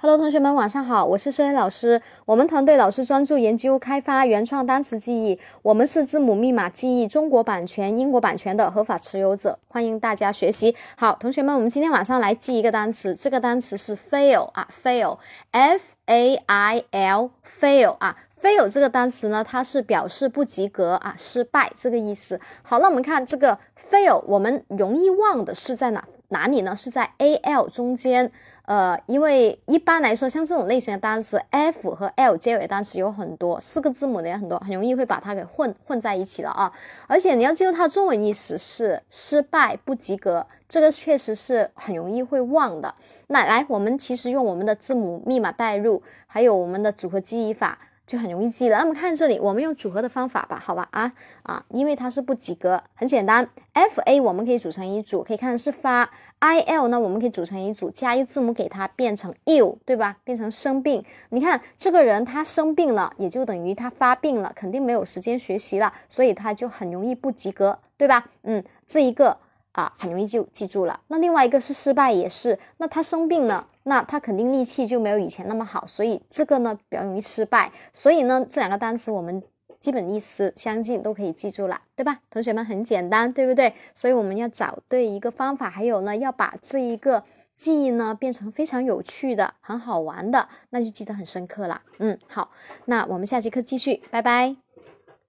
Hello，同学们，晚上好，我是孙老师。我们团队老师专注研究开发原创单词记忆，我们是字母密码记忆中国版权、英国版权的合法持有者，欢迎大家学习。好，同学们，我们今天晚上来记一个单词，这个单词是 fail 啊，fail，f a i l，fail 啊，fail 这个单词呢，它是表示不及格啊，失败这个意思。好，那我们看这个 fail，我们容易忘的是在哪哪里呢？是在 a l 中间。呃，因为一般来说，像这种类型的单词，f 和 l 结尾单词有很多，四个字母的也很多，很容易会把它给混混在一起了啊。而且你要记住，它中文意思是失败、不及格，这个确实是很容易会忘的。那来，我们其实用我们的字母密码代入，还有我们的组合记忆法。就很容易记了。那么看这里，我们用组合的方法吧，好吧？啊啊，因为它是不及格，很简单。F A 我们可以组成一组，可以看是发。I L 呢，我们可以组成一组，加一字母给它变成 ill，对吧？变成生病。你看这个人他生病了，也就等于他发病了，肯定没有时间学习了，所以他就很容易不及格，对吧？嗯，这一个。啊，很容易就记住了。那另外一个是失败，也是。那他生病了，那他肯定力气就没有以前那么好，所以这个呢比较容易失败。所以呢，这两个单词我们基本意思相近，都可以记住了，对吧？同学们很简单，对不对？所以我们要找对一个方法，还有呢，要把这一个记忆呢变成非常有趣的、很好玩的，那就记得很深刻了。嗯，好，那我们下节课继续，拜拜。